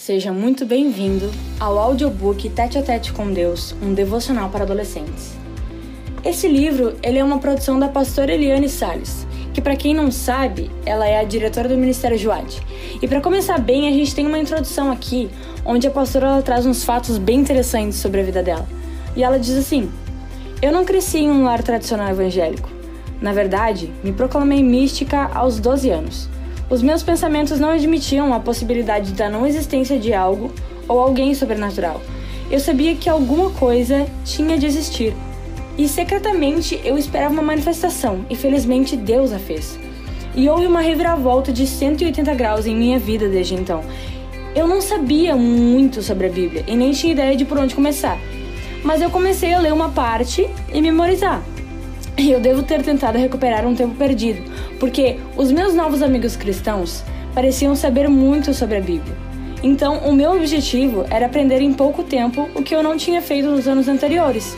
Seja muito bem-vindo ao audiobook Tete a Tete com Deus, um devocional para adolescentes. Esse livro, ele é uma produção da pastora Eliane Salles, que para quem não sabe, ela é a diretora do Ministério Joade. E para começar bem, a gente tem uma introdução aqui, onde a pastora traz uns fatos bem interessantes sobre a vida dela. E ela diz assim: Eu não cresci em um lar tradicional evangélico. Na verdade, me proclamei mística aos 12 anos. Os meus pensamentos não admitiam a possibilidade da não existência de algo ou alguém sobrenatural. Eu sabia que alguma coisa tinha de existir. E secretamente eu esperava uma manifestação, e felizmente Deus a fez. E houve uma reviravolta de 180 graus em minha vida desde então. Eu não sabia muito sobre a Bíblia e nem tinha ideia de por onde começar. Mas eu comecei a ler uma parte e memorizar. E eu devo ter tentado recuperar um tempo perdido, porque os meus novos amigos cristãos pareciam saber muito sobre a Bíblia. Então, o meu objetivo era aprender em pouco tempo o que eu não tinha feito nos anos anteriores.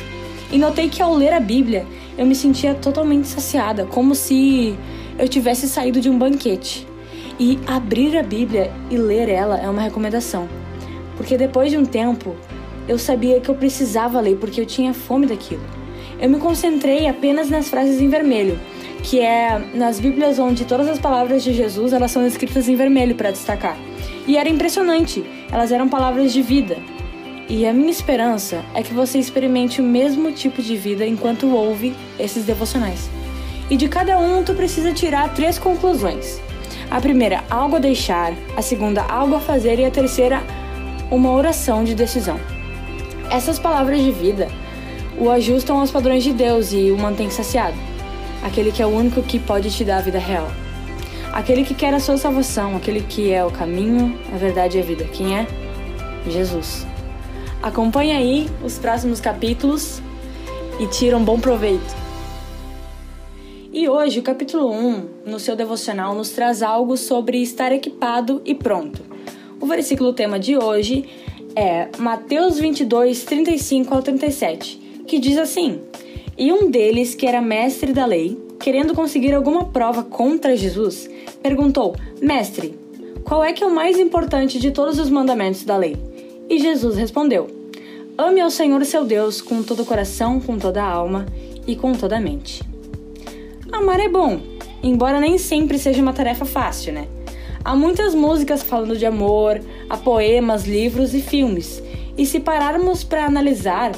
E notei que ao ler a Bíblia, eu me sentia totalmente saciada, como se eu tivesse saído de um banquete. E abrir a Bíblia e ler ela é uma recomendação, porque depois de um tempo, eu sabia que eu precisava ler porque eu tinha fome daquilo. Eu me concentrei apenas nas frases em vermelho que é nas Bíblias onde todas as palavras de Jesus elas são escritas em vermelho para destacar. E era impressionante, elas eram palavras de vida. E a minha esperança é que você experimente o mesmo tipo de vida enquanto ouve esses devocionais. E de cada um tu precisa tirar três conclusões. A primeira, algo a deixar, a segunda, algo a fazer e a terceira, uma oração de decisão. Essas palavras de vida o ajustam aos padrões de Deus e o mantêm saciado aquele que é o único que pode te dar a vida real. Aquele que quer a sua salvação, aquele que é o caminho, a verdade e a vida. Quem é? Jesus. Acompanhe aí os próximos capítulos e tira um bom proveito. E hoje, o capítulo 1, no seu devocional, nos traz algo sobre estar equipado e pronto. O versículo tema de hoje é Mateus 22, 35 ao 37, que diz assim: e um deles, que era mestre da lei, querendo conseguir alguma prova contra Jesus, perguntou: Mestre, qual é que é o mais importante de todos os mandamentos da lei? E Jesus respondeu: Ame ao Senhor seu Deus com todo o coração, com toda a alma e com toda a mente. Amar é bom, embora nem sempre seja uma tarefa fácil, né? Há muitas músicas falando de amor, há poemas, livros e filmes. E se pararmos para analisar,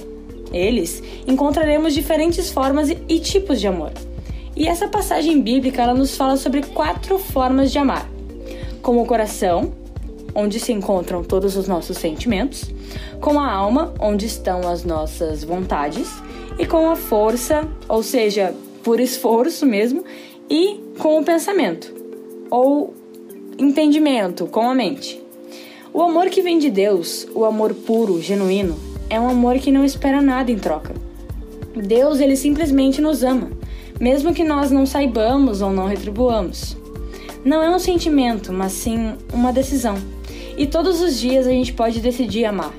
eles, encontraremos diferentes formas e tipos de amor. E essa passagem bíblica ela nos fala sobre quatro formas de amar: com o coração, onde se encontram todos os nossos sentimentos, com a alma, onde estão as nossas vontades, e com a força, ou seja, por esforço mesmo, e com o pensamento, ou entendimento, com a mente. O amor que vem de Deus, o amor puro, genuíno, é um amor que não espera nada em troca. Deus, ele simplesmente nos ama, mesmo que nós não saibamos ou não retribuamos. Não é um sentimento, mas sim uma decisão. E todos os dias a gente pode decidir amar,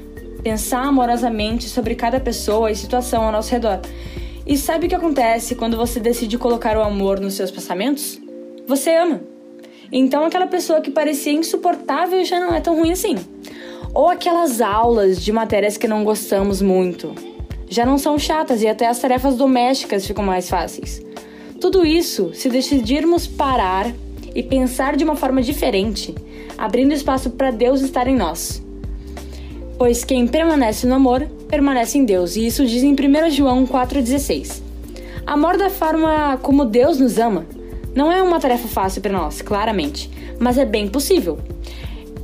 pensar amorosamente sobre cada pessoa e situação ao nosso redor. E sabe o que acontece quando você decide colocar o amor nos seus pensamentos? Você ama. Então aquela pessoa que parecia insuportável já não é tão ruim assim. Ou aquelas aulas de matérias que não gostamos muito. Já não são chatas e até as tarefas domésticas ficam mais fáceis. Tudo isso, se decidirmos parar e pensar de uma forma diferente, abrindo espaço para Deus estar em nós. Pois quem permanece no amor, permanece em Deus, e isso diz em 1 João 4,16. Amor da forma como Deus nos ama não é uma tarefa fácil para nós, claramente, mas é bem possível.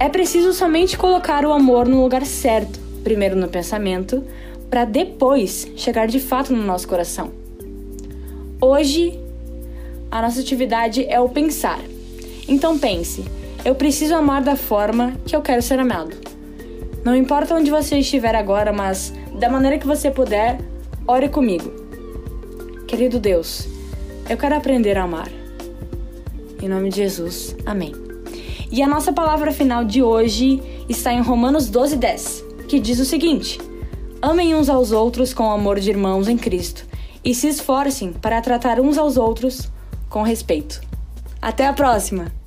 É preciso somente colocar o amor no lugar certo, primeiro no pensamento, para depois chegar de fato no nosso coração. Hoje, a nossa atividade é o pensar. Então pense: eu preciso amar da forma que eu quero ser amado. Não importa onde você estiver agora, mas da maneira que você puder, ore comigo. Querido Deus, eu quero aprender a amar. Em nome de Jesus, amém. E a nossa palavra final de hoje está em Romanos 12, 10, que diz o seguinte: Amem uns aos outros com amor de irmãos em Cristo e se esforcem para tratar uns aos outros com respeito. Até a próxima!